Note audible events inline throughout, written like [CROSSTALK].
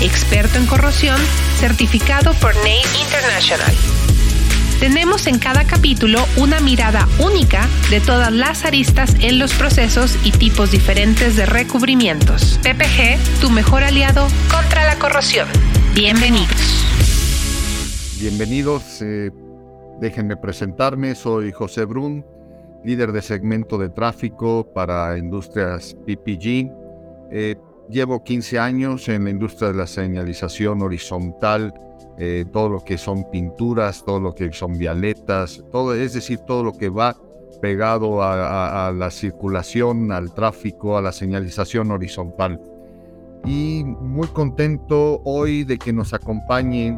experto en corrosión, certificado por NACE International tenemos en cada capítulo una mirada única de todas las aristas en los procesos y tipos diferentes de recubrimientos. PPG, tu mejor aliado contra la corrosión. Bienvenidos. Bienvenidos. Eh, déjenme presentarme. Soy José Brun, líder de segmento de tráfico para industrias PPG. Eh, llevo 15 años en la industria de la señalización horizontal eh, todo lo que son pinturas, todo lo que son vialetas, todo, es decir, todo lo que va pegado a, la circulación, al tráfico, a la señalización horizontal. Y muy contento hoy de que nos acompañe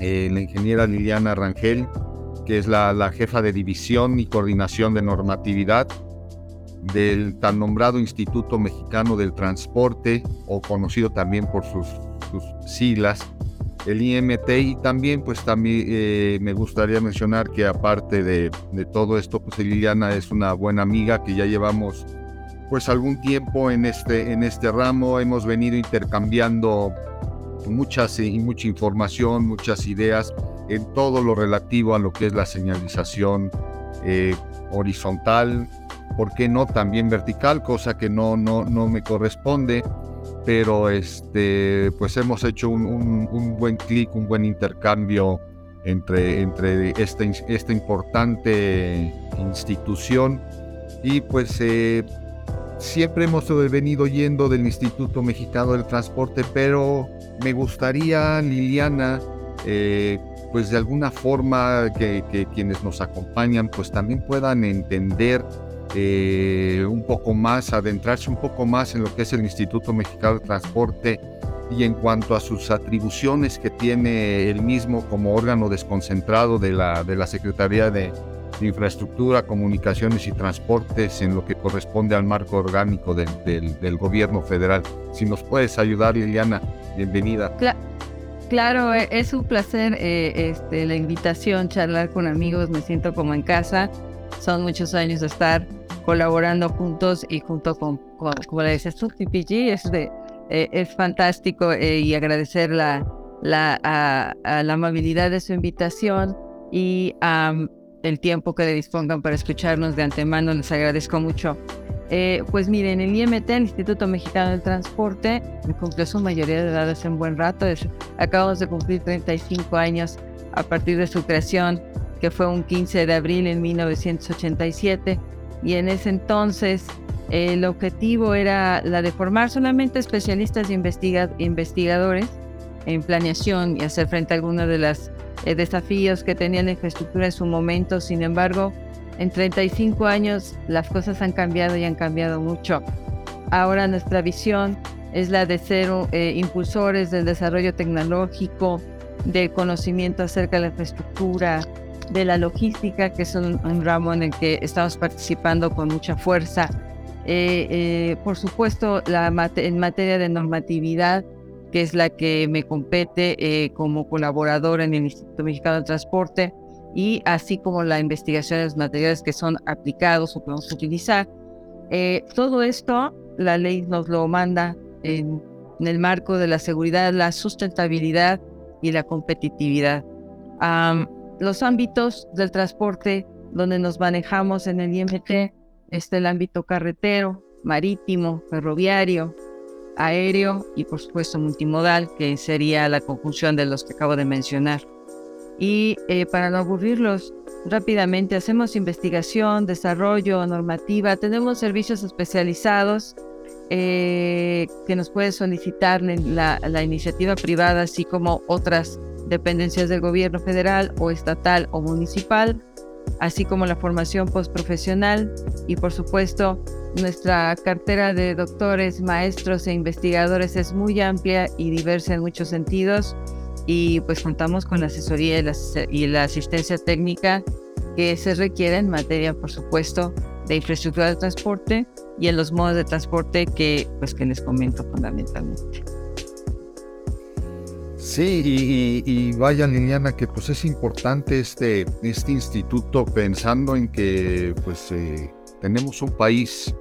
eh, la ingeniera Liliana Rangel, que es la, jefa de división y coordinación de normatividad del tan nombrado Instituto Mexicano del Transporte, o conocido también por sus siglas, el IMT y también pues también eh, me gustaría mencionar que aparte de, todo esto pues Liliana es una buena amiga que ya llevamos pues algún tiempo en este, en este ramo, hemos venido intercambiando muchas y mucha información, muchas ideas en todo lo relativo a lo que es la señalización eh, horizontal, ¿por qué no también vertical? Cosa que no, no, no me corresponde pero este, pues hemos hecho un, buen clic, un buen intercambio entre, entre esta, esta importante institución y pues eh, siempre hemos venido yendo del Instituto Mexicano del Transporte, pero me gustaría, Liliana, eh, pues de alguna forma que, que, quienes nos acompañan pues también puedan entender eh, un poco más, adentrarse un poco más en lo que es el Instituto Mexicano de Transporte y en cuanto a sus atribuciones que tiene el mismo como órgano desconcentrado de la, de la Secretaría de, Infraestructura, Comunicaciones y Transportes en lo que corresponde al marco orgánico del, gobierno federal. Si nos puedes ayudar, Liliana, bienvenida. claro, e, es un placer eh, este, la invitación, charlar con amigos, me siento como en casa. Son muchos años de estar colaborando juntos y junto con, como le decías tú, PPG, es, de, eh, es fantástico eh, y agradecer la, la, a, la amabilidad de su invitación y el tiempo que dispongan para escucharnos de antemano, les agradezco mucho. Eh, pues miren, el IMT, el Instituto Mexicano del Transporte, cumplió su mayoría de edad hace un buen rato, acabamos de cumplir 35 años a partir de su creación, que fue un 15 de abril en 1987 y en ese entonces el objetivo era la de formar solamente especialistas e investigadores en planeación y hacer frente a algunos de los eh, desafíos que tenía la infraestructura en su momento. Sin embargo, en 35 años las cosas han cambiado y han cambiado mucho. Ahora nuestra visión es la de ser eh, impulsores del desarrollo tecnológico, del conocimiento acerca de la infraestructura, de la logística, que es un, ramo en el que estamos participando con mucha fuerza. Eh, eh, por supuesto, en materia de normatividad, que es la que me compete eh, como colaboradora en el Instituto Mexicano de Transporte, y así como la investigación de los materiales que son aplicados o podemos utilizar. todo esto, la ley nos lo manda en, el marco de la seguridad, la sustentabilidad y la competitividad los ámbitos del transporte donde nos manejamos en el IMT está el ámbito carretero, marítimo, ferroviario, aéreo y por supuesto multimodal, que sería la conjunción de los que acabo de mencionar. Y eh, para no aburrirlos, rápidamente hacemos investigación, desarrollo, normativa, tenemos servicios especializados eh, que nos puede solicitar la, la iniciativa privada, así como otras dependencias del gobierno federal o estatal o municipal así como la formación postprofesional y por supuesto nuestra cartera de doctores, maestros e investigadores es muy amplia y diversa en muchos sentidos y pues contamos con la asesoría y la, asistencia técnica que se requiere en materia, por supuesto, de infraestructura de transporte y en los modos de transporte que pues que les comento fundamentalmente. Sí, y, vaya Liliana, que pues es importante este, este instituto pensando en que pues eh, tenemos un país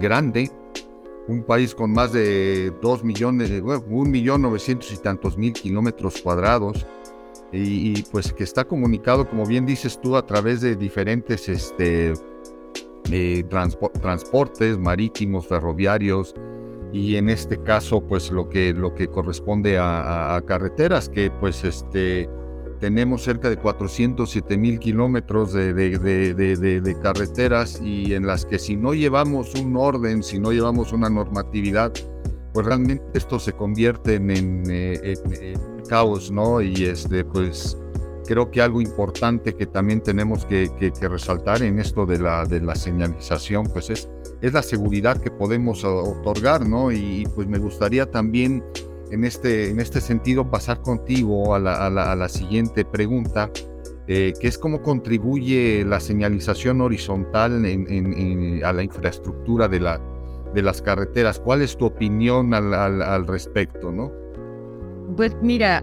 grande, un país con más de 2 millones, un millón novecientos y tantos mil kilómetros cuadrados, y, pues que está comunicado, como bien dices tú, a través de diferentes este, eh, transportes marítimos, ferroviarios, y en este caso pues lo que, lo que corresponde a, carreteras que pues este tenemos cerca de 407 mil kilómetros de, carreteras y en las que si no llevamos un orden, si no llevamos una normatividad, pues realmente esto se convierte en, eh, caos, ¿no? Y este, pues creo que algo importante que también tenemos que, que resaltar en esto de la, de la señalización, pues es es la seguridad que podemos otorgar, ¿no? Y, pues me gustaría también en este, en este sentido pasar contigo a la, siguiente pregunta, eh, que es cómo contribuye la señalización horizontal a la infraestructura de, la, de las carreteras. ¿Cuál es tu opinión al, respecto, no? Pues mira,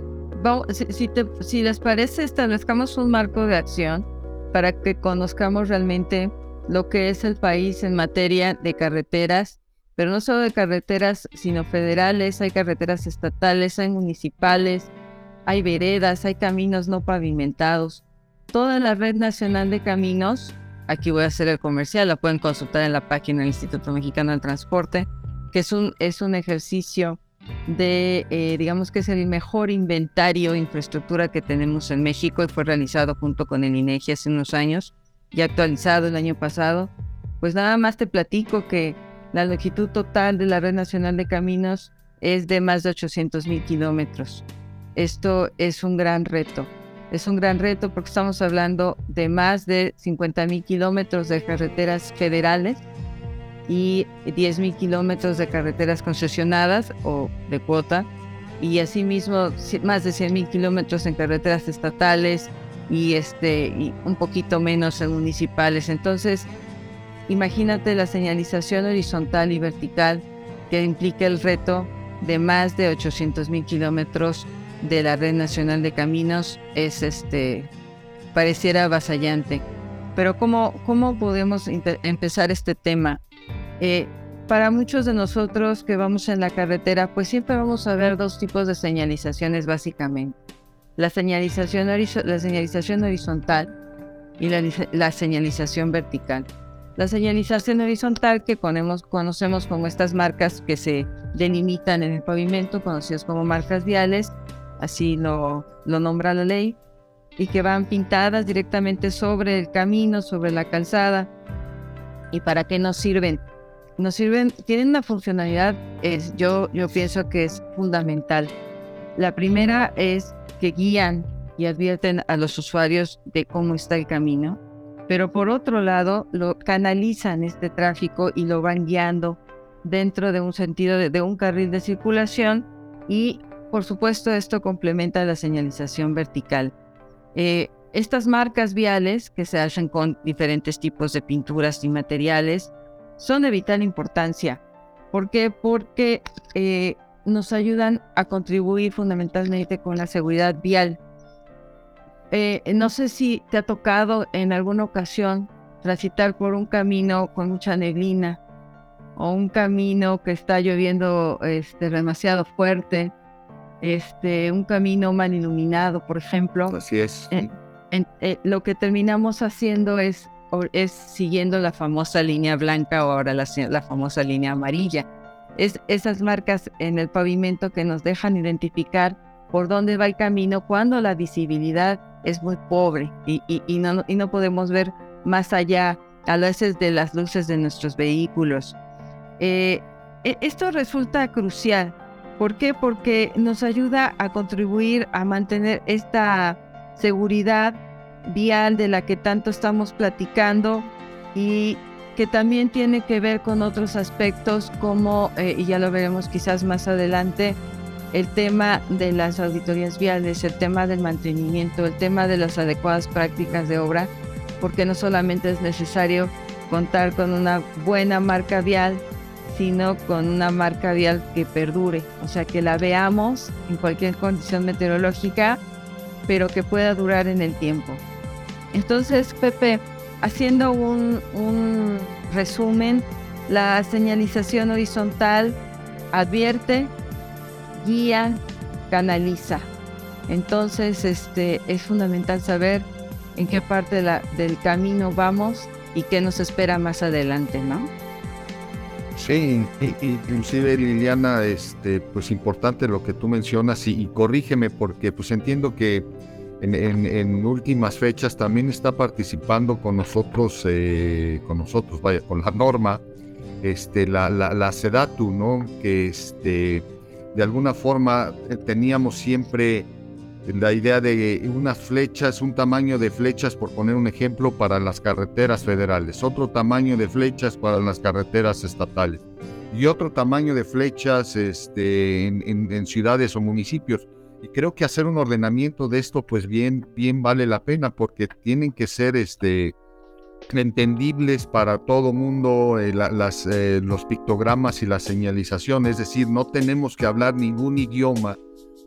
si, si les parece, establezcamos un marco de acción para que conozcamos realmente lo que es el país en materia de carreteras, pero no solo de carreteras, sino federales, hay carreteras estatales, hay municipales, hay veredas, hay caminos no pavimentados. Toda la red nacional de caminos, aquí voy a hacer el comercial, la pueden consultar en la página del Instituto Mexicano del Transporte, que es un, es un ejercicio de, eh, digamos que es el mejor inventario de infraestructura que tenemos en México y fue realizado junto con el INEGI hace unos años y actualizado el año pasado, pues nada más te platico que la longitud total de la Red Nacional de Caminos es de más de 800 mil kilómetros. Esto es un gran reto. Es un gran reto porque estamos hablando de más de 50 mil kilómetros de carreteras federales y 10 mil kilómetros de carreteras concesionadas o de cuota y asimismo más de 100 mil kilómetros en carreteras estatales, y, este, un poquito menos en municipales. Entonces, imagínate la señalización horizontal y vertical que implica el reto de más de 800 mil kilómetros de la red nacional de caminos es este pareciera avasallante. Pero ¿cómo, cómo podemos empezar este tema? Eh, para muchos de nosotros que vamos en la carretera, pues siempre vamos a ver dos tipos de señalizaciones básicamente la señalización, la señalización horizontal y la, señalización vertical. La señalización horizontal que conocemos como estas marcas que se delimitan en el pavimento, conocidas como marcas viales, así lo, lo nombra la ley, y que van pintadas directamente sobre el camino, sobre la calzada. ¿Y para qué nos sirven? Nos sirven, tienen una funcionalidad, es, yo, yo pienso que es fundamental. La primera es que guían y advierten a los usuarios de cómo está el camino, pero por otro lado lo canalizan este tráfico y lo van guiando dentro de un sentido de, un carril de circulación y por supuesto esto complementa la señalización vertical. Eh, estas marcas viales que se hacen con diferentes tipos de pinturas y materiales son de vital importancia. ¿Por qué? Porque eh, nos ayudan a contribuir fundamentalmente con la seguridad vial. Eh, no sé si te ha tocado en alguna ocasión transitar por un camino con mucha neblina o un camino que está lloviendo este, demasiado fuerte, este, un camino mal iluminado, por ejemplo. Así es. Eh, eh, lo que terminamos haciendo es, es siguiendo la famosa línea blanca o ahora la, la famosa línea amarilla es esas marcas en el pavimento que nos dejan identificar por dónde va el camino cuando la visibilidad es muy pobre y, no, y no, podemos ver más allá a veces de las luces de nuestros vehículos. Eh, e, esto resulta crucial. ¿Por qué? Porque nos ayuda a contribuir a mantener esta seguridad vial de la que tanto estamos platicando y que también tiene que ver con otros aspectos como, eh, y ya lo veremos quizás más adelante, el tema de las auditorías viales, el tema del mantenimiento, el tema de las adecuadas prácticas de obra, porque no solamente es necesario contar con una buena marca vial, sino con una marca vial que perdure, o sea, que la veamos en cualquier condición meteorológica, pero que pueda durar en el tiempo. Entonces, Pepe, haciendo un, un resumen, la señalización horizontal advierte, guía, canaliza. Entonces, este, es fundamental saber en qué parte del camino vamos y qué nos espera más adelante, ¿no? Sí, inclusive Liliana, este, pues importante lo que tú mencionas y, corrígeme porque pues entiendo que en, últimas fechas también está participando con nosotros, eh, con nosotros, vaya, con la norma, este, la, la, SEDATU, ¿no? Que este, de alguna forma eh, teníamos siempre la idea de unas flechas, un tamaño de flechas, por poner un ejemplo, para las carreteras federales, otro tamaño de flechas para las carreteras estatales y otro tamaño de flechas este, en, ciudades o municipios. Y creo que hacer un ordenamiento de esto, pues bien, bien vale la pena, porque tienen que ser este, entendibles para todo mundo eh, las, eh, los pictogramas y la señalización. Es decir, no tenemos que hablar ningún idioma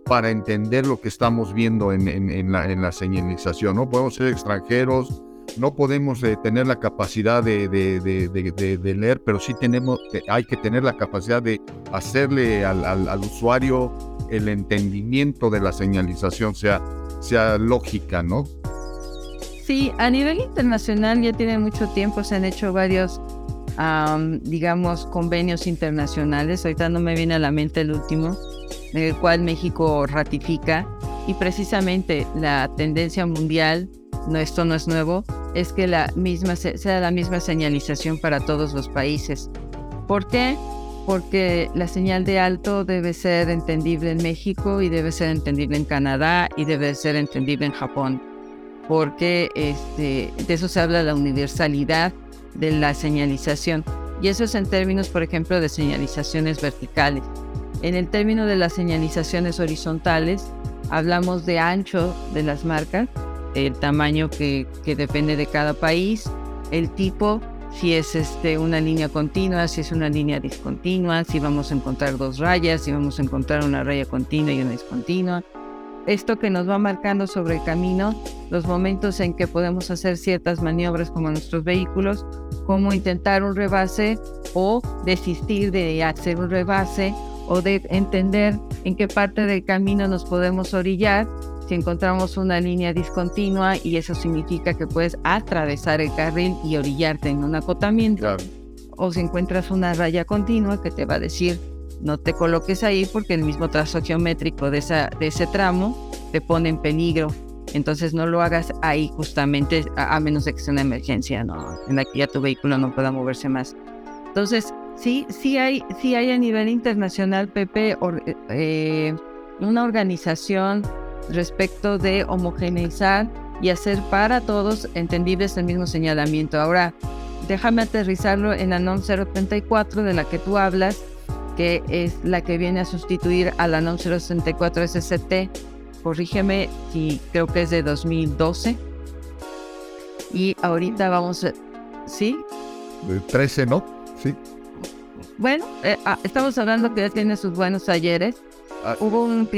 para entender lo que estamos viendo en, en, la, en la, señalización. No podemos ser extranjeros, no podemos eh, tener la capacidad de, de, de, leer, pero sí tenemos, hay que tener la capacidad de hacerle al, al, usuario el entendimiento de la señalización, sea, sea lógica, ¿no? Sí, a nivel internacional ya tiene mucho tiempo, se han hecho varios, digamos, convenios internacionales. Ahorita no me viene a la mente el último, el cual México ratifica. Y precisamente la tendencia mundial, no, esto no es nuevo, es que la misma, sea la misma señalización para todos los países. ¿Por qué? Porque la señal de alto debe ser entendible en México y debe ser entendible en Canadá y debe ser entendible en Japón. Porque este, de eso se habla la universalidad de la señalización. Y eso es en términos, por ejemplo, de señalizaciones verticales. En el término de las señalizaciones horizontales, hablamos de ancho de las marcas, el tamaño que, depende de cada país, el tipo, si es este, una línea continua, si es una línea discontinua, si vamos a encontrar dos rayas, si vamos a encontrar una raya continua y una discontinua. Esto que nos va marcando sobre el camino, los momentos en que podemos hacer ciertas maniobras como nuestros vehículos, como intentar un rebase o desistir de hacer un rebase o de entender en qué parte del camino nos podemos orillar si encontramos una línea discontinua y eso significa que puedes atravesar el carril y orillarte en un acotamiento. O si encuentras una raya continua que te va a decir no te coloques ahí porque el mismo trazo geométrico de, esa, de ese tramo te pone en peligro. Entonces no lo hagas ahí justamente a, menos de que sea una emergencia, ¿no? en la que ya tu vehículo no pueda moverse más. Entonces, Sí, sí hay, sí hay a nivel internacional, Pepe, eh, una organización respecto de homogeneizar y hacer para todos entendibles el mismo señalamiento. Ahora, déjame aterrizarlo en la NOM 034 de la que tú hablas, que es la que viene a sustituir a la NOM 064 SCT. Corrígeme si creo que es de 2012. Y ahorita vamos a... ¿Sí? 13, ¿no? Sí. Bueno, eh, ah, estamos hablando que ya tiene sus buenos talleres. Ah, Hubo un,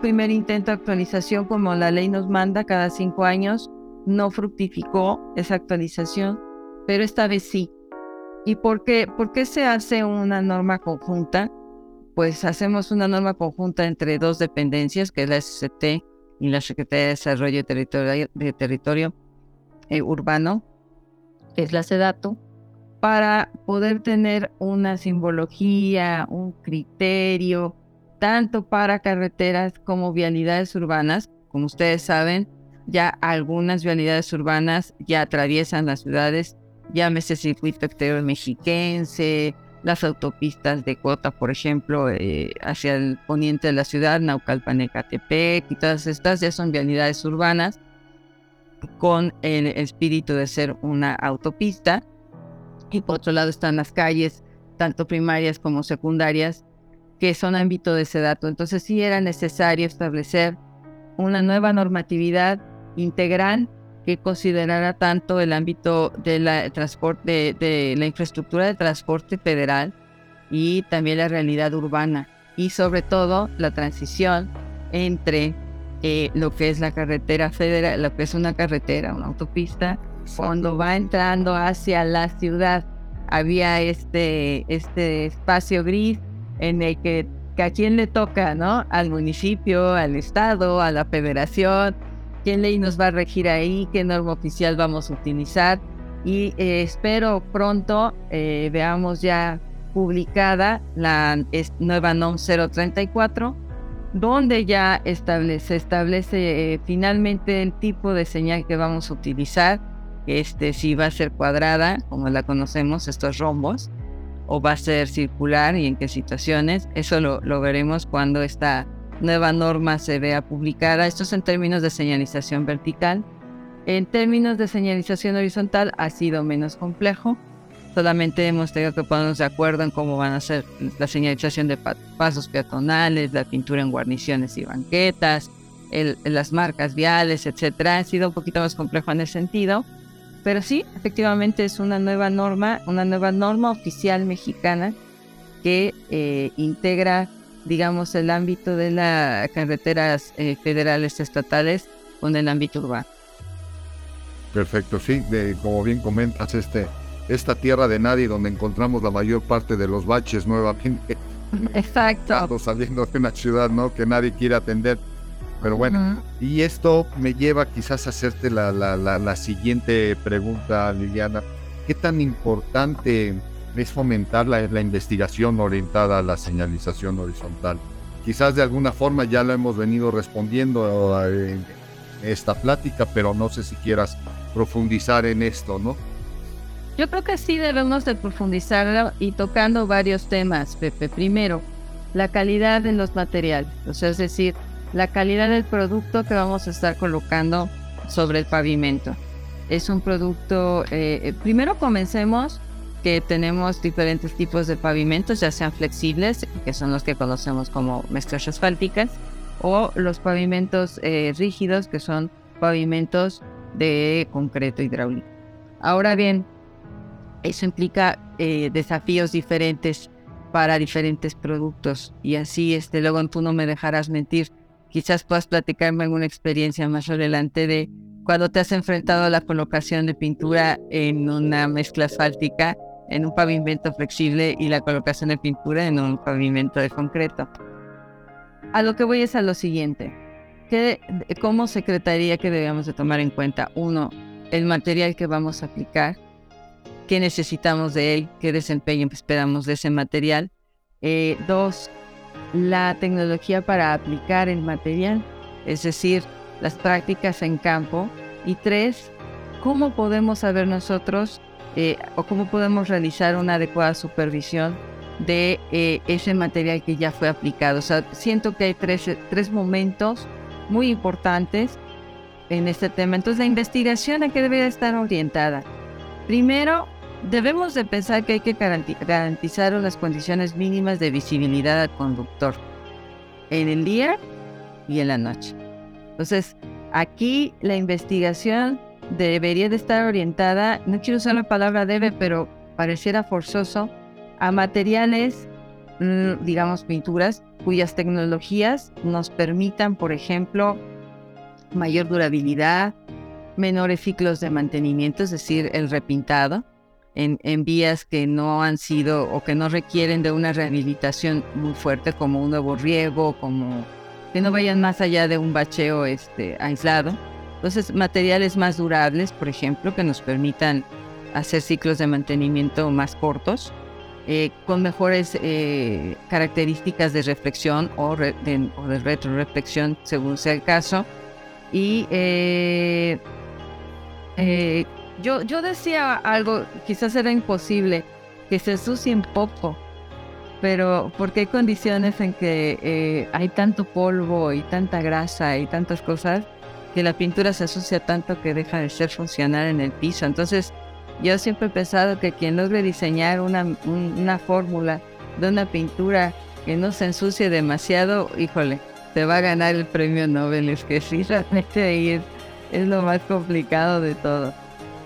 primer intento de actualización como la ley nos manda cada cinco años. No fructificó esa actualización, pero esta vez sí. ¿Y por qué, por qué se hace una norma conjunta? Pues hacemos una norma conjunta entre dos dependencias, que es la SCT y la Secretaría de Desarrollo de Territorio, eh, Urbano, que es la SEDATO, para poder tener una simbología, un criterio, tanto para carreteras como vialidades urbanas. Como ustedes saben, ya algunas vialidades urbanas ya atraviesan las ciudades, llámese circuito exterior mexiquense, las autopistas de Cota, por ejemplo, eh, hacia el poniente de la ciudad, Naucalpan, Ecatepec, y todas estas ya son vialidades urbanas. con el espíritu de ser una autopista. Y por otro lado están las calles, tanto primarias como secundarias, que son ámbito de ese dato. Entonces sí era necesario establecer una nueva normatividad integral que considerara tanto el ámbito de la, transporte, de, la infraestructura de transporte federal y también la realidad urbana y sobre todo la transición entre eh, lo que es la carretera federal, lo que es una carretera, una autopista, cuando va entrando hacia la ciudad. Había este, este espacio gris en el que, a quién le toca, ¿no? Al municipio, al estado, a la federación, quién ley nos va a regir ahí, qué norma oficial vamos a utilizar. Y eh, espero pronto eh, veamos ya publicada la nueva NOM 034, donde ya se establece eh, finalmente el tipo de señal que vamos a utilizar, este si va a ser cuadrada, como la conocemos, estos rombos, o va a ser circular y en qué situaciones. Eso lo, veremos cuando esta nueva norma se vea publicada. Esto es en términos de señalización vertical. En términos de señalización horizontal ha sido menos complejo. Solamente hemos tenido que ponernos de acuerdo en cómo van a ser la señalización de pasos peatonales, la pintura en guarniciones y banquetas, las marcas viales, etc. Ha sido un poquito más complejo en ese sentido. Pero sí, efectivamente es una nueva norma, una nueva norma oficial mexicana que eh, integra, digamos, el ámbito de las carreteras eh, federales estatales con el ámbito urbano. Perfecto, sí, como bien comentas, este, esta tierra de nadie donde encontramos la mayor parte de los baches nuevamente. Exacto. Saliendo de una ciudad, ¿no? Que nadie quiere atender. Pero bueno, y esto me lleva quizás a hacerte la, la, la, siguiente pregunta, Liliana. ¿Qué tan importante es fomentar la, investigación orientada a la señalización horizontal? Quizás de alguna forma ya lo hemos venido respondiendo en esta plática, pero no sé si quieras profundizar en esto, ¿no? Yo creo que sí debemos de profundizarlo y tocando varios temas, Pepe. Primero, la calidad de los materiales, o sea, es decir, la calidad del producto que vamos a estar colocando sobre el pavimento. Es un producto, eh, eh, primero comencemos que tenemos diferentes tipos de pavimentos, ya sean flexibles, que son los que conocemos como mezclas asfálticas, o los pavimentos eh, rígidos, que son pavimentos de concreto hidráulico. Ahora bien, eso implica desafíos diferentes para diferentes productos y así, este, luego tú no me dejarás mentir, Quizás puedas platicarme alguna experiencia más adelante de cuando te has enfrentado a la colocación de pintura en una mezcla asfáltica, en un pavimento flexible y la colocación de pintura en un pavimento de concreto. A lo que voy es a lo siguiente. ¿Qué, ¿Cómo secretaría que debemos de tomar en cuenta? Uno, el material que vamos a aplicar, qué necesitamos de él, qué desempeño esperamos de ese material. Eh, dos, la tecnología para aplicar el material, es decir, las prácticas en campo. Y tres, cómo podemos saber nosotros eh, o cómo podemos realizar una adecuada supervisión de eh, ese material que ya fue aplicado. O sea, siento que hay tres, tres momentos muy importantes en este tema. Entonces, la investigación a qué debe estar orientada. Primero, Debemos de pensar que hay que garantizar unas condiciones mínimas de visibilidad al conductor en el día y en la noche. Entonces, aquí la investigación debería de estar orientada, no quiero usar la palabra debe, pero pareciera forzoso, a materiales, mm, digamos, pinturas, cuyas tecnologías nos permitan, por ejemplo, mayor durabilidad, menores ciclos de mantenimiento, es decir, el repintado, en, vías que no han sido o que no requieren de una rehabilitación muy fuerte como un nuevo riego, como que no vayan más allá de un bacheo este, aislado. Entonces, materiales más durables, por ejemplo, que nos permitan hacer ciclos de mantenimiento más cortos, eh, con mejores eh, características de reflexión o, de, o de retroreflexión, según sea el caso. Y eh, yo, yo decía algo, quizás era imposible, que se sucien poco, pero porque hay condiciones en que eh, hay tanto polvo y tanta grasa y tantas cosas que la pintura se asocia tanto que deja de ser funcional en el piso. Entonces, yo siempre he pensado que quien logre diseñar una, una fórmula de una pintura que no se ensucie demasiado, híjole, te va a ganar el premio Nobel. Es que sí, realmente ahí es lo más complicado de todo.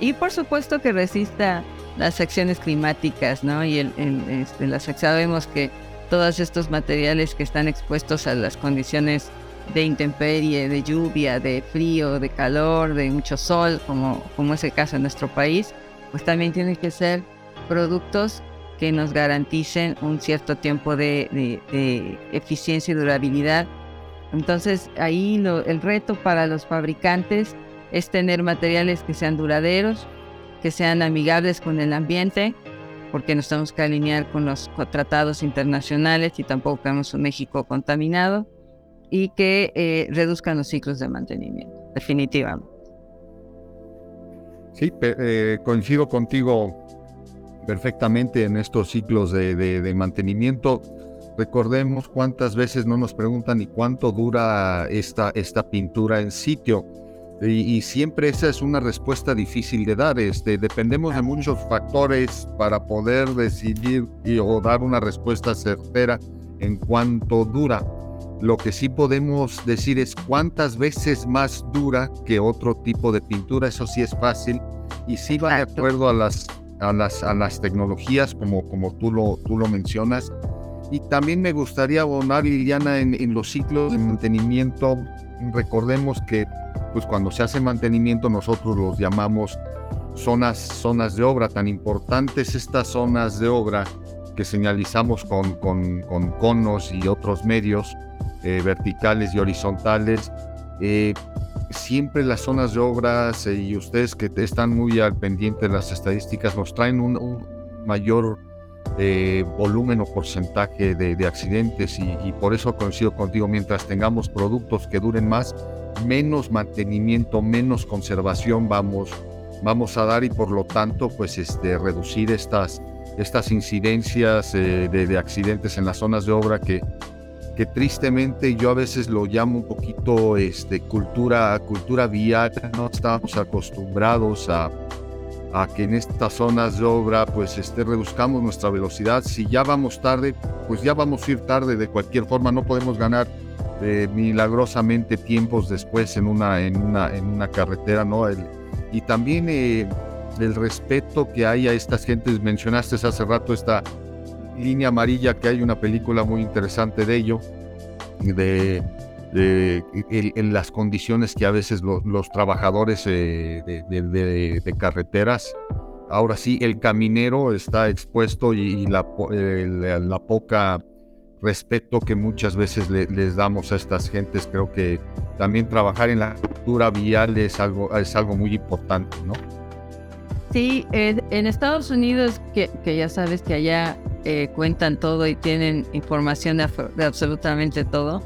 Y por supuesto que resista las acciones climáticas, ¿no? Y el, este, las, sabemos que todos estos materiales que están expuestos a las condiciones de intemperie, de lluvia, de frío, de calor, de mucho sol, como, como es el caso en nuestro país, pues también tienen que ser productos que nos garanticen un cierto tiempo de, eficiencia y durabilidad. Entonces ahí el reto para los fabricantes es tener materiales que sean duraderos, que sean amigables con el ambiente, porque nos tenemos que alinear con los tratados internacionales y tampoco queremos un México contaminado, y que eh, reduzcan los ciclos de mantenimiento, definitivamente. Sí, eh, coincido contigo perfectamente en estos ciclos de, mantenimiento. Recordemos cuántas veces no nos preguntan y cuánto dura esta, esta pintura en sitio. Y, siempre esa es una respuesta difícil de dar. Este, dependemos de muchos factores para poder decidir y, o dar una respuesta certera en cuánto dura. Lo que sí podemos decir es cuántas veces más dura que otro tipo de pintura. Eso sí es fácil y sí va de acuerdo a las, a las, a las tecnologías como, como tú, lo, tú lo mencionas. Y también me gustaría abonar, Liliana, en, en los ciclos de mantenimiento. Recordemos que pues cuando se hace mantenimiento nosotros los llamamos zonas, zonas de obra, tan importantes estas zonas de obra que señalizamos con, con, conos y otros medios eh, verticales y horizontales. Eh, siempre las zonas de obras y ustedes que están muy al pendiente de las estadísticas nos traen un, mayor volumen o porcentaje de, accidentes y, y, por eso coincido contigo, mientras tengamos productos que duren más, menos mantenimiento, menos conservación vamos, vamos a dar y por lo tanto pues este, reducir estas, estas incidencias eh, de, accidentes en las zonas de obra que, que tristemente yo a veces lo llamo un poquito este, cultura, cultura vial, no estamos acostumbrados a, a que en estas zonas de obra pues este, reduzcamos nuestra velocidad. Si ya vamos tarde, pues ya vamos a ir tarde de cualquier forma, no podemos ganar milagrosamente tiempos después en una, en una, en una carretera, ¿no? y también eh, el respeto que hay a estas gentes, mencionaste hace rato esta línea amarilla, que hay una película muy interesante de ello, de, en las condiciones que a veces los trabajadores eh, de, carreteras, ahora sí, el caminero está expuesto y, la, la poca respeto que muchas veces les damos a estas gentes. Creo que también trabajar en la cultura vial es algo, es algo muy importante, ¿no? Sí, en Estados Unidos, que, ya sabes que allá eh, cuentan todo y tienen información de, absolutamente todo,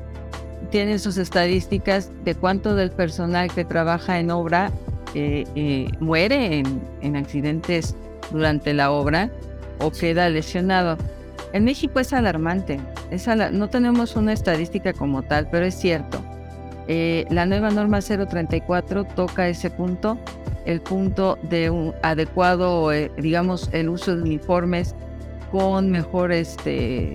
tienen sus estadísticas de cuánto del personal que trabaja en obra eh, eh, muere en, en accidentes durante la obra o queda lesionado. En México es alarmante. no tenemos una estadística como tal, pero es cierto. Eh, la nueva norma 034 toca ese punto, el punto de un adecuado, digamos, el uso de uniformes con mejores, este,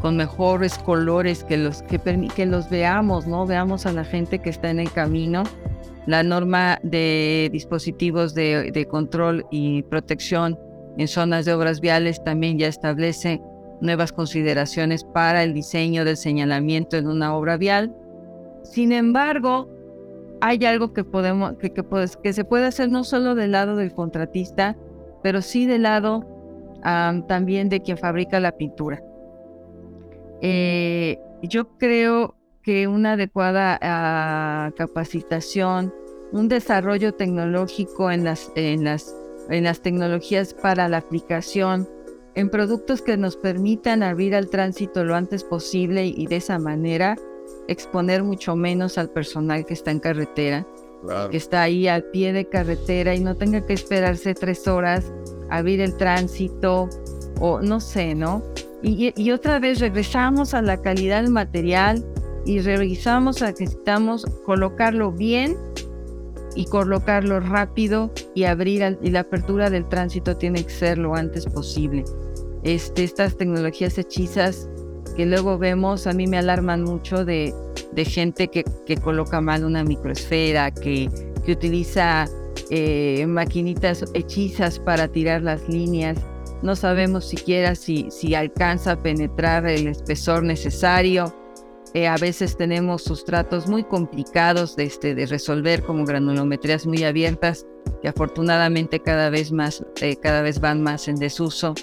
con mejores colores que los que, que los veamos, no veamos a la gente que está en el camino. La norma de dispositivos de, de control y protección en zonas de obras viales también ya establece nuevas consideraciones para el diseño del señalamiento en una obra vial. Sin embargo, hay algo que, podemos, que, que, se puede hacer no solo del lado del contratista, pero sí del lado también de quien fabrica la pintura. Eh, yo creo que una adecuada ah, capacitación, un desarrollo tecnológico en las, en las en las tecnologías para la aplicación, en productos que nos permitan abrir al tránsito lo antes posible y de esa manera exponer mucho menos al personal que está en carretera, que está ahí al pie de carretera y no tenga que esperarse tres horas a abrir el tránsito o no sé, ¿no? Y, otra vez regresamos a la calidad del material, y revisamos, necesitamos colocarlo bien y colocarlo rápido y abrir y la apertura del tránsito tiene que ser lo antes posible. Este, estas tecnologías hechizas que luego vemos a mí me alarman mucho de, gente que, que, coloca mal una microesfera, que, que utiliza eh, maquinitas hechizas para tirar las líneas. No sabemos siquiera si, si alcanza a penetrar el espesor necesario. Eh, a veces tenemos sustratos muy complicados de, este, de resolver como granulometrías muy abiertas que afortunadamente cada vez, más, eh, cada vez van más en desuso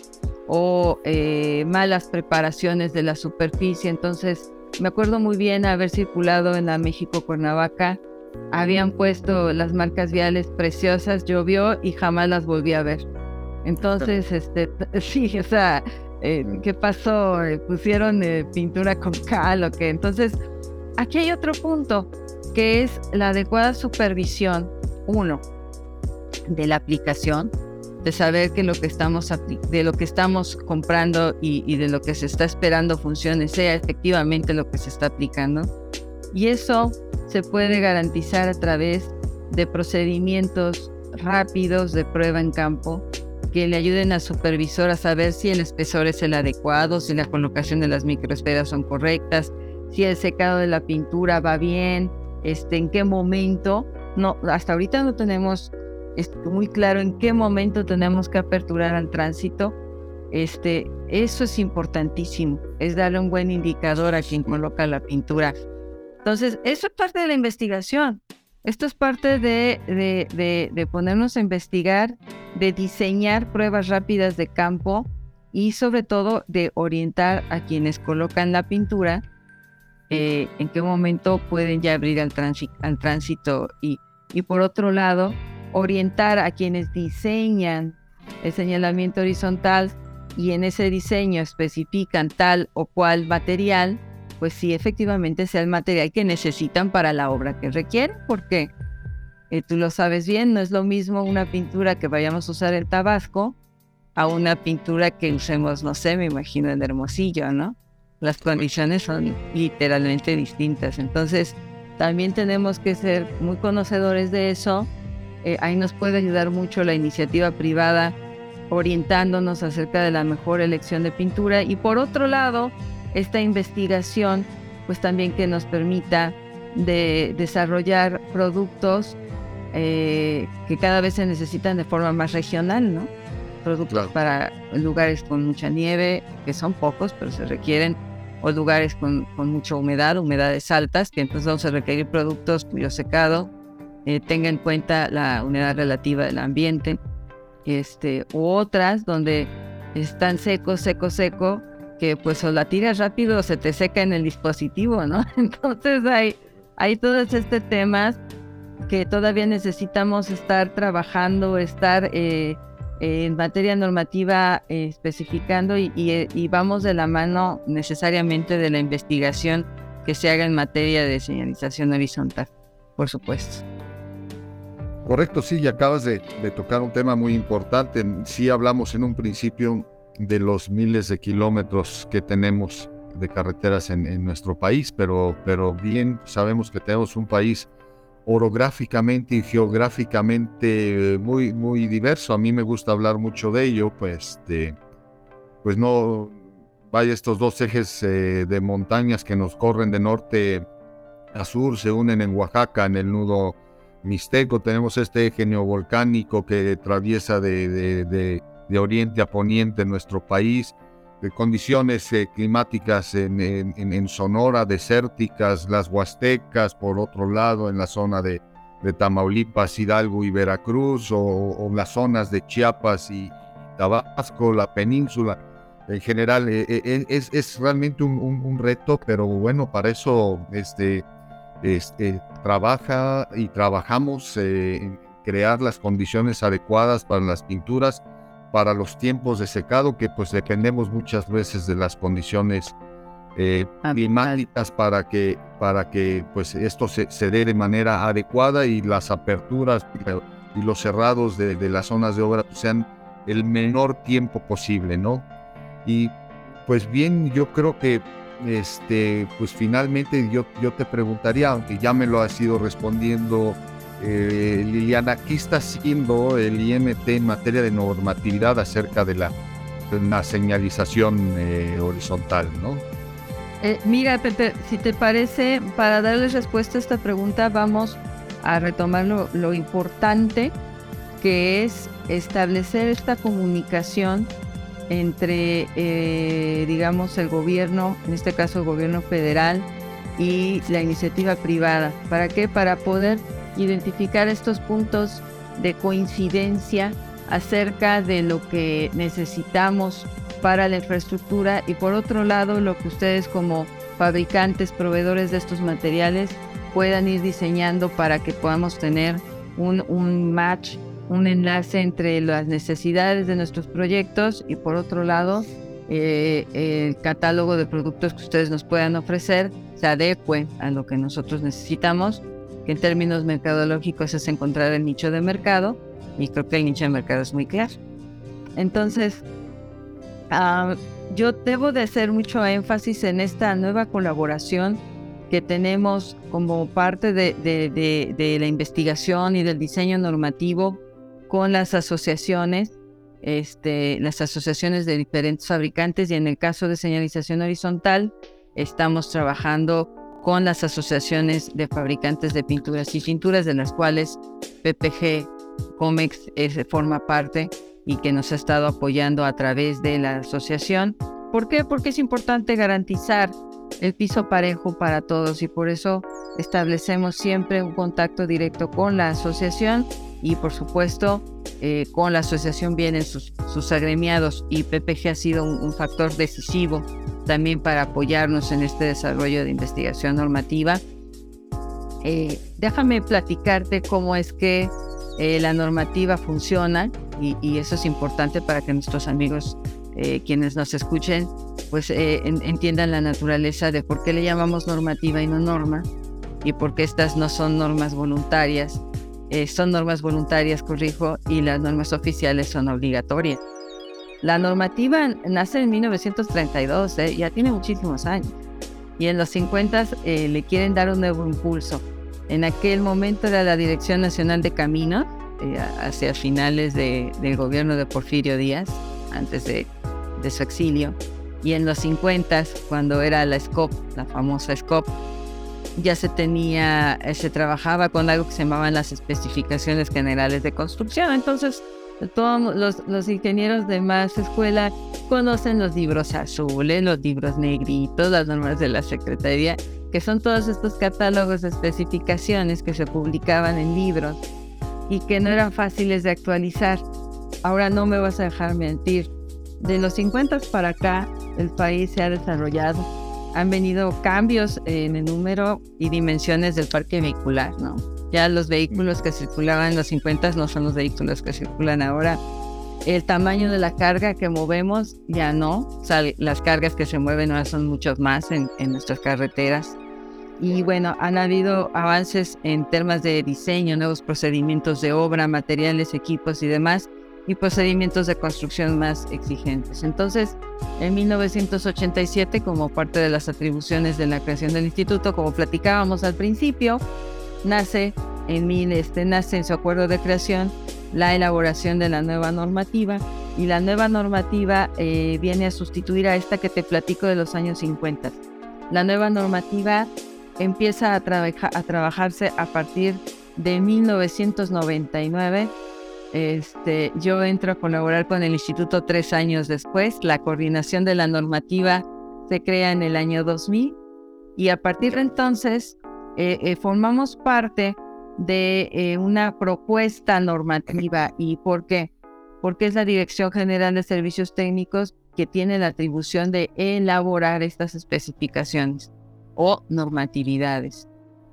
o eh, malas preparaciones de la superficie. Entonces, me acuerdo muy bien haber circulado en la México Cuernavaca. Habían puesto las marcas viales preciosas, llovió y jamás las volví a ver. Entonces, este, [LAUGHS] sí, o sea, eh, ¿qué pasó? Eh, ¿Pusieron pintura con [LAUGHS] cal o qué? Entonces, aquí hay otro punto, que es la adecuada supervisión, uno, de la aplicación, de saber que lo que estamos, de lo que estamos comprando y, de lo que se está esperando funcione, sea efectivamente lo que se está aplicando. Y eso se puede garantizar a través de procedimientos rápidos de prueba en campo que le ayuden al supervisor a saber si el espesor es el adecuado, si la colocación de las microesferas son correctas, si el secado de la pintura va bien, este, en qué momento. No, hasta ahorita no tenemos es muy claro en qué momento tenemos que aperturar al tránsito. Este, eso es importantísimo, es darle un buen indicador a quien coloca la pintura. Entonces, eso es parte de la investigación. Esto es parte de, de, de, ponernos a investigar, de diseñar pruebas rápidas de campo y sobre todo de orientar a quienes colocan la pintura eh, en qué momento pueden ya abrir al, al tránsito y, y por otro lado, orientar a quienes diseñan el señalamiento horizontal y en ese diseño especifican tal o cual material, pues sí, efectivamente sea el material que necesitan para la obra que requieren, porque eh, tú lo sabes bien, no es lo mismo una pintura que vayamos a usar en Tabasco a una pintura que usemos, no sé, me imagino en Hermosillo, ¿no? Las condiciones son literalmente distintas. Entonces, también tenemos que ser muy conocedores de eso eh, ahí nos puede ayudar mucho la iniciativa privada orientándonos acerca de la mejor elección de pintura y por otro lado, esta investigación pues también que nos permita de desarrollar productos eh, que cada vez se necesitan de forma más regional, ¿no? Productos para lugares con mucha nieve, que son pocos, pero se requieren, o lugares con, con mucha humedad, humedades altas, que entonces vamos a requerir productos cuyo secado eh, tenga en cuenta la unidad relativa del ambiente, este, u otras donde están seco, seco, seco, que pues o la tiras rápido o se te seca en el dispositivo, ¿no? [LAUGHS] Entonces hay, hay todos estos temas que todavía necesitamos estar trabajando, estar eh, en materia normativa eh, especificando y, y, vamos de la mano necesariamente de la investigación que se haga en materia de señalización horizontal, por supuesto. Correcto, sí, y acabas de, tocar un tema muy importante. Sí hablamos en un principio de los miles de kilómetros que tenemos de carreteras en, nuestro país, pero, pero bien sabemos que tenemos un país orográficamente y geográficamente muy, muy diverso. A mí me gusta hablar mucho de ello, pues, de, pues no, vaya estos dos ejes eh, de montañas que nos corren de norte a sur, se unen en Oaxaca, en el nudo Mixteco, tenemos este eje neovolcánico que atraviesa de, oriente a poniente en nuestro país, de condiciones eh, climáticas en, Sonora, desérticas, las Huastecas, por otro lado, en la zona de, Tamaulipas, Hidalgo y Veracruz, o, las zonas de Chiapas y Tabasco, la península. En general, eh, eh, es, realmente un, un, reto, pero bueno, para eso este, este, trabaja y trabajamos en crear las condiciones adecuadas para las pinturas, para los tiempos de secado, que pues dependemos muchas veces de las condiciones eh, climáticas para que, para que pues esto se, dé de manera adecuada y las aperturas y los cerrados de, de las zonas de obra sean el menor tiempo posible, ¿no? Y pues bien, yo creo que este, pues finalmente yo, yo te preguntaría, aunque ya me lo has ido respondiendo eh, Liliana, ¿qué está haciendo el IMT en materia de normatividad acerca de la, señalización eh, horizontal? ¿no? Eh, mira, Pepe, si te parece, para darles respuesta a esta pregunta, vamos a retomar lo, importante que es establecer esta comunicación entre, digamos, el gobierno, en este caso el gobierno federal, y la iniciativa privada. ¿Para qué? Para poder identificar estos puntos de coincidencia acerca de lo que necesitamos para la infraestructura y por otro lado lo que ustedes como fabricantes, proveedores de estos materiales puedan ir diseñando para que podamos tener un, match, un enlace entre las necesidades de nuestros proyectos y por otro lado eh, el catálogo de productos que ustedes nos puedan ofrecer se adecue a lo que nosotros necesitamos que en términos mercadológicos es encontrar el nicho de mercado, y creo que el nicho de mercado es muy claro. Entonces, ah, yo debo de hacer mucho énfasis en esta nueva colaboración que tenemos como parte de, de, la investigación y del diseño normativo con las asociaciones, este, las asociaciones de diferentes fabricantes y en el caso de señalización horizontal, estamos trabajando con las asociaciones de fabricantes de pinturas y pinturas de las cuales PPG Comex forma parte y que nos ha estado apoyando a través de la asociación. ¿Por qué? Porque es importante garantizar el piso parejo para todos y por eso establecemos siempre un contacto directo con la asociación y por supuesto eh, con la asociación vienen sus, sus agremiados y PPG ha sido un factor decisivo también para apoyarnos en este desarrollo de investigación normativa. Eh, déjame platicarte cómo es que eh, la normativa funciona y, eso es importante para que nuestros amigos, eh, quienes nos escuchen, pues entiendan la naturaleza de por qué le llamamos normativa y no norma y por qué estas no son normas voluntarias. son normas voluntarias, corrijo, y las normas oficiales son obligatorias. La normativa nace en 1932, ¿eh? ya tiene muchísimos años. Y en los 50 eh, le quieren dar un nuevo impulso. En aquel momento era la Dirección Nacional de Caminos, eh, hacia finales del gobierno de Porfirio Díaz, antes de, su exilio. Y en los 50, cuando era la SCOP, la famosa SCOP, ya se tenía, se trabajaba con algo que se llamaban las especificaciones generales de construcción. Entonces, todos los, ingenieros de más escuela conocen los libros azules, los libros negritos, las normas de la Secretaría, que son todos estos catálogos de especificaciones que se publicaban en libros y que no eran fáciles de actualizar. Ahora no me vas a dejar mentir. De los 50 para acá, el país se ha desarrollado. Han venido cambios en el número y dimensiones del parque vehicular, ¿no? Ya los vehículos que circulaban en los 50 no son los vehículos que circulan ahora. El tamaño de la carga que movemos ya no. O sea, las cargas que se mueven ahora son muchos más en, en nuestras carreteras. Y bueno, han habido avances en temas de diseño, nuevos procedimientos de obra, materiales, equipos y demás, y procedimientos de construcción más exigentes. Entonces, en 1987, como parte de las atribuciones de la creación del instituto, como platicábamos al principio, nace en, este, nace en su acuerdo de creación la elaboración de la nueva normativa y la nueva normativa eh, viene a sustituir a esta que te platico de los años 50. La nueva normativa empieza a, a trabajarse a partir de 1999. Este, yo entro a colaborar con el instituto tres años después. La coordinación de la normativa se crea en el año 2000 y a partir de entonces eh, eh, formamos parte de eh, una propuesta normativa. ¿Y por qué? Porque es la Dirección General de Servicios Técnicos que tiene la atribución de elaborar estas especificaciones o normatividades.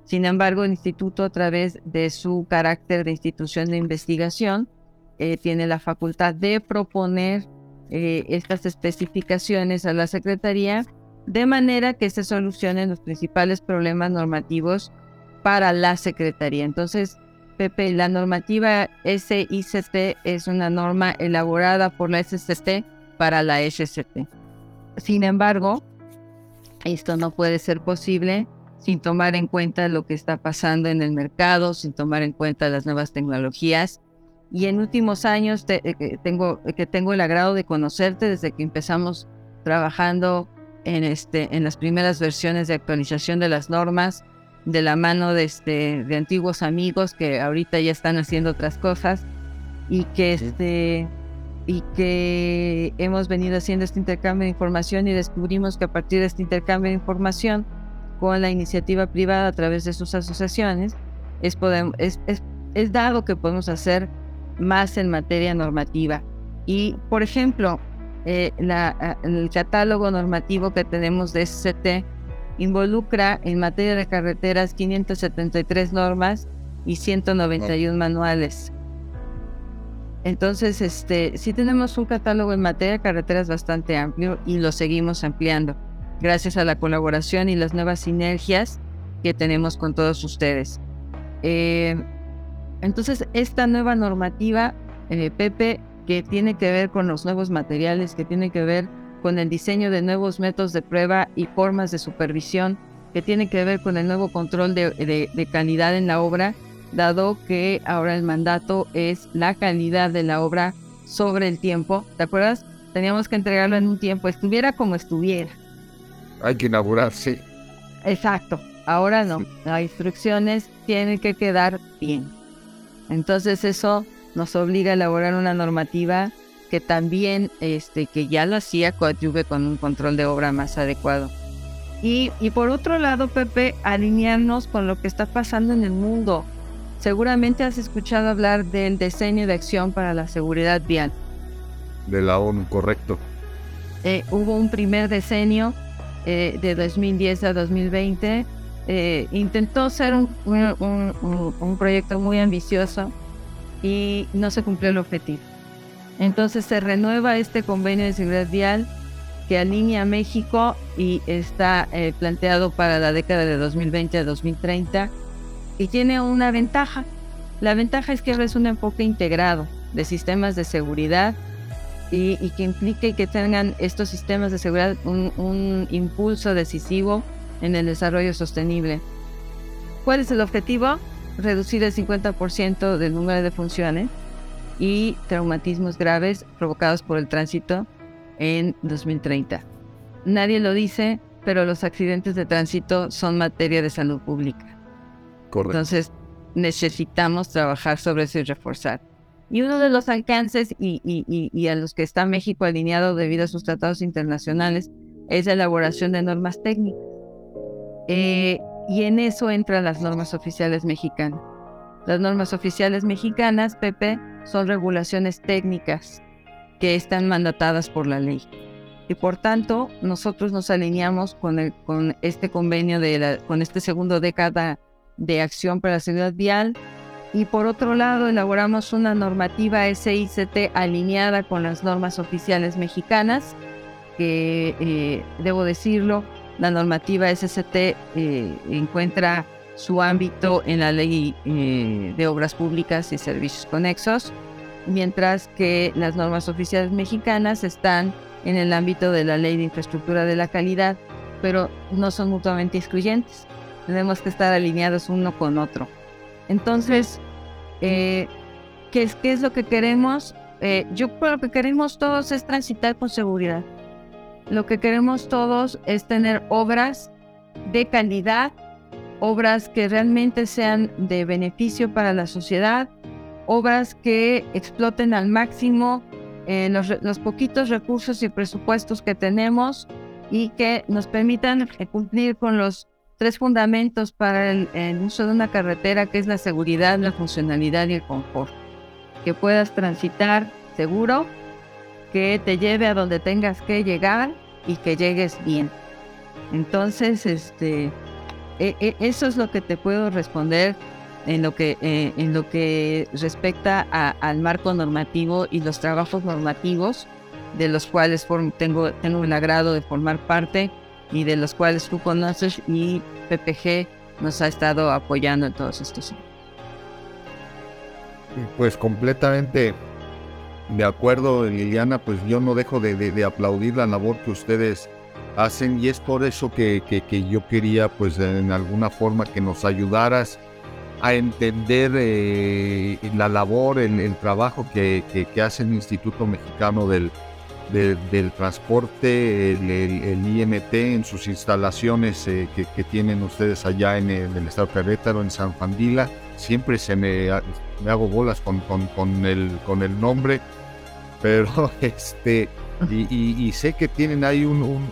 Sin embargo, el instituto, a través de su carácter de institución de investigación, tiene la facultad de proponer estas especificaciones a la Secretaría de manera que se solucionen los principales problemas normativos para la Secretaría. Entonces, Pepe, la normativa SICT es una norma elaborada por la SCT para la SCT. Sin embargo, Esto no puede ser posible sin tomar en cuenta lo que está pasando en el mercado, sin tomar en cuenta las nuevas tecnologías. Y en últimos años eh, tengo, que tengo el agrado de conocerte desde que empezamos trabajando en, este, en las primeras versiones de actualización de las normas, de la mano de, este, de antiguos amigos que ahorita ya están haciendo otras cosas y que, este, y que hemos venido haciendo este intercambio de información y descubrimos que a partir de este intercambio de información con la iniciativa privada a través de sus asociaciones, es, es, es, dado que podemos hacer más en materia normativa. Y, por ejemplo, eh, la, el catálogo normativo que tenemos de SCT involucra en materia de carreteras 573 normas y 191 manuales. Entonces, este, sí tenemos un catálogo en materia de carreteras bastante amplio y lo seguimos ampliando gracias a la colaboración y las nuevas sinergias que tenemos con todos ustedes. Eh, entonces, esta nueva normativa, eh, Pepe, que tiene que ver con los nuevos materiales, que tiene que ver con el diseño de nuevos métodos de prueba y formas de supervisión, que tiene que ver con el nuevo control de, de calidad en la obra, dado que ahora el mandato es la calidad de la obra sobre el tiempo. ¿Te acuerdas? Teníamos que entregarlo en un tiempo, estuviera como estuviera. Hay que inaugurar, sí. Exacto. Ahora no. Las instrucciones tienen que quedar bien. Entonces eso nos obliga a elaborar una normativa que también, este, que ya lo hacía coadyuve con un control de obra más adecuado. Y, y por otro lado, Pepe, alinearnos con lo que está pasando en el mundo. Seguramente has escuchado hablar del diseño de acción para la seguridad vial. De la ONU, correcto. Eh, hubo un primer diseño eh, de 2010 a 2020. Eh, intentó ser un, un, proyecto muy ambicioso y no se cumplió el objetivo. Entonces se renueva este convenio de seguridad vial que alinea a México y está eh, planteado para la década de 2020 a 2030 y tiene una ventaja. La ventaja es que es un enfoque integrado de sistemas de seguridad y, que implique que tengan estos sistemas de seguridad un, impulso decisivo en el desarrollo sostenible. ¿Cuál es el objetivo? Reducir el 50% del número de funciones y traumatismos graves provocados por el tránsito en 2030. Nadie lo dice, pero los accidentes de tránsito son materia de salud pública. Correcto. Entonces, necesitamos trabajar sobre eso y reforzar. Y uno de los alcances y, a los que está México alineado debido a sus tratados internacionales es la elaboración de normas técnicas. Eh, y en eso entran las normas oficiales mexicanas. Las normas oficiales mexicanas, Pepe, son regulaciones técnicas que están mandatadas por la ley. Y por tanto, nosotros nos alineamos con, este convenio, de la, con este segundo década de acción para la seguridad vial y por otro lado elaboramos una normativa SICT alineada con las normas oficiales mexicanas, que eh, debo decirlo, la normativa SCT eh, encuentra su ámbito en la ley eh, de obras públicas y servicios conexos, mientras que las normas oficiales mexicanas están en el ámbito de la ley de infraestructura de la calidad, pero no son mutuamente excluyentes. Tenemos que estar alineados uno con otro. Entonces, eh, ¿qué, es, ¿qué, es, lo que queremos? Eh, yo creo lo que queremos todos es transitar con seguridad. Lo que queremos todos es tener obras de calidad, obras que realmente sean de beneficio para la sociedad, obras que exploten al máximo eh, los, los, poquitos recursos y presupuestos que tenemos y que nos permitan cumplir con los tres fundamentos para el, uso de una carretera, que es la seguridad, la funcionalidad y el confort. Que puedas transitar seguro, que te lleve a donde tengas que llegar y que llegues bien. Entonces, este, e, e, eso es lo que te puedo responder en lo que, eh, en lo que respecta al marco normativo y los trabajos normativos de los cuales tengo el agrado de formar parte y de los cuales tú conoces y PPG nos ha estado apoyando en todos estos años. Pues completamente de acuerdo, Liliana, pues yo no dejo de, aplaudir la labor que ustedes hacen y es por eso que, que, yo quería pues en alguna forma que nos ayudaras a entender eh, la labor, el, trabajo que, que, hace el Instituto Mexicano del, del Transporte, el, IMT en sus instalaciones eh, que, tienen ustedes allá en el, estado de en San Fandila. Siempre se me, me hago bolas con, con, el, con el nombre, [LAUGHS] pero este, y, sé que tienen ahí un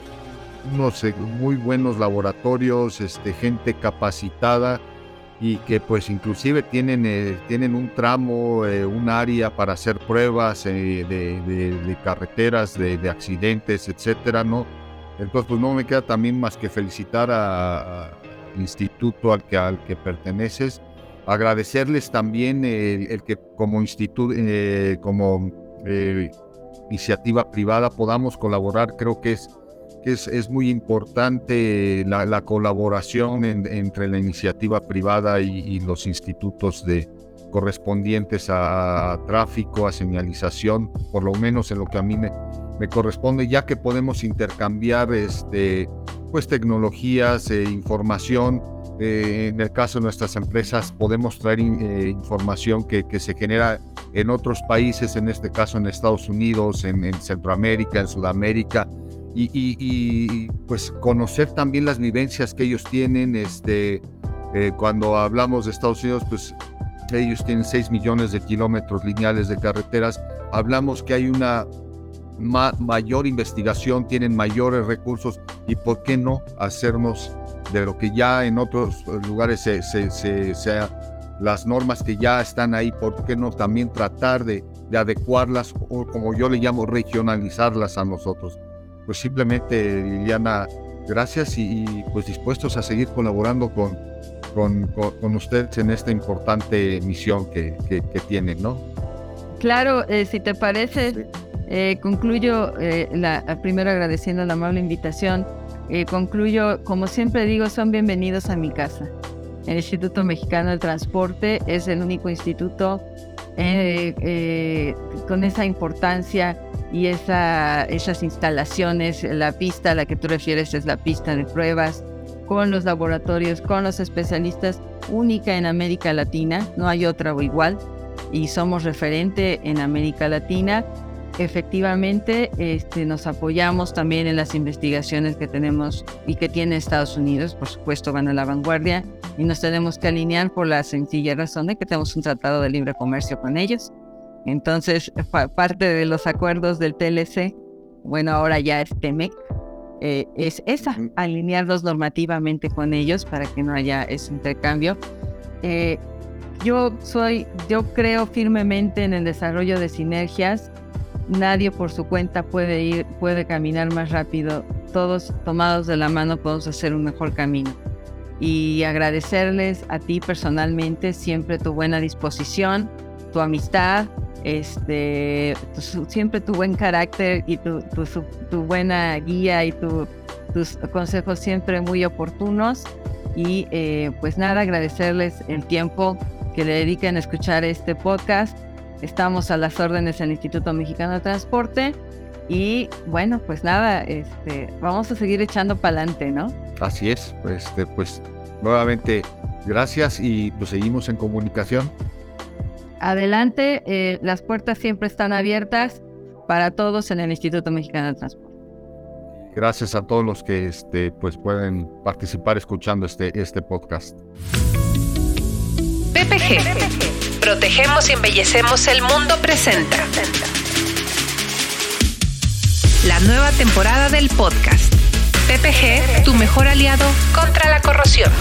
unos eh, muy buenos laboratorios, este, gente capacitada y que pues inclusive tienen, eh, tienen un tramo, eh, un área para hacer pruebas de, carreteras, de, accidentes, etcétera, ¿no? Entonces pues no me queda también más que felicitar al instituto al que, al que perteneces, agradecerles también el, que como instituto, como iniciativa privada podamos colaborar, creo que es que es, muy importante la, colaboración entre la iniciativa privada y, los institutos de, correspondientes a, tráfico, a señalización, por lo menos en lo que a mí me, corresponde, ya que podemos intercambiar este, pues, tecnologías, e información. Eh, en el caso de nuestras empresas, podemos traer eh, información que, que, se genera en otros países, en este caso en Estados Unidos, en Centroamérica, en Sudamérica, y, pues conocer también las vivencias que ellos tienen. Este, eh, cuando hablamos de Estados Unidos, pues ellos tienen 6 millones de kilómetros lineales de carreteras. Hablamos que hay una mayor investigación, tienen mayores recursos y por qué no hacernos de lo que ya en otros lugares se, se, las normas que ya están ahí, por qué no también tratar de adecuarlas o como yo le llamo regionalizarlas a nosotros pues simplemente, Liliana, gracias y, pues dispuestos a seguir colaborando con, con, ustedes en esta importante misión que, que, tienen, ¿no? Claro, eh, si te parece, eh, concluyo eh, la, primero agradeciendo la amable invitación. concluyo, como siempre digo, son bienvenidos a mi casa. El Instituto Mexicano del Transporte es el único instituto con esa importancia y esa, esas instalaciones, la pista a la que tú refieres es la pista de pruebas, con los laboratorios, con los especialistas, única en América Latina, no hay otra o igual, y somos referente en América Latina. Efectivamente, este, nos apoyamos también en las investigaciones que tenemos y que tiene Estados Unidos, por supuesto van a la vanguardia y nos tenemos que alinear por la sencilla razón de que tenemos un tratado de libre comercio con ellos entonces, parte de los acuerdos del TLC, bueno, ahora ya es TEMEC, eh, es esa, alinearlos normativamente con ellos para que no haya ese intercambio. Eh, yo soy, yo creo firmemente en el desarrollo de sinergias. Nadie por su cuenta puede ir, puede caminar más rápido. Todos tomados de la mano podemos hacer un mejor camino. Y agradecerles a ti personalmente siempre tu buena disposición, tu amistad, este, siempre tu buen carácter y tu, tu, buena guía y tus consejos siempre muy oportunos. Y eh, pues nada, agradecerles el tiempo que le dediquen a escuchar este podcast. Estamos a las órdenes del Instituto Mexicano de Transporte. Y bueno, pues nada, este, vamos a seguir echando para adelante, ¿no? Así es, pues, pues nuevamente gracias y pues seguimos en comunicación adelante, eh, las puertas siempre están abiertas para todos en el Instituto Mexicano de Transporte. Gracias a todos los que este, pues pueden participar escuchando este, este podcast. PPG. Protegemos y embellecemos el mundo presente. La nueva temporada del podcast. PPG, tu mejor aliado contra la corrosión.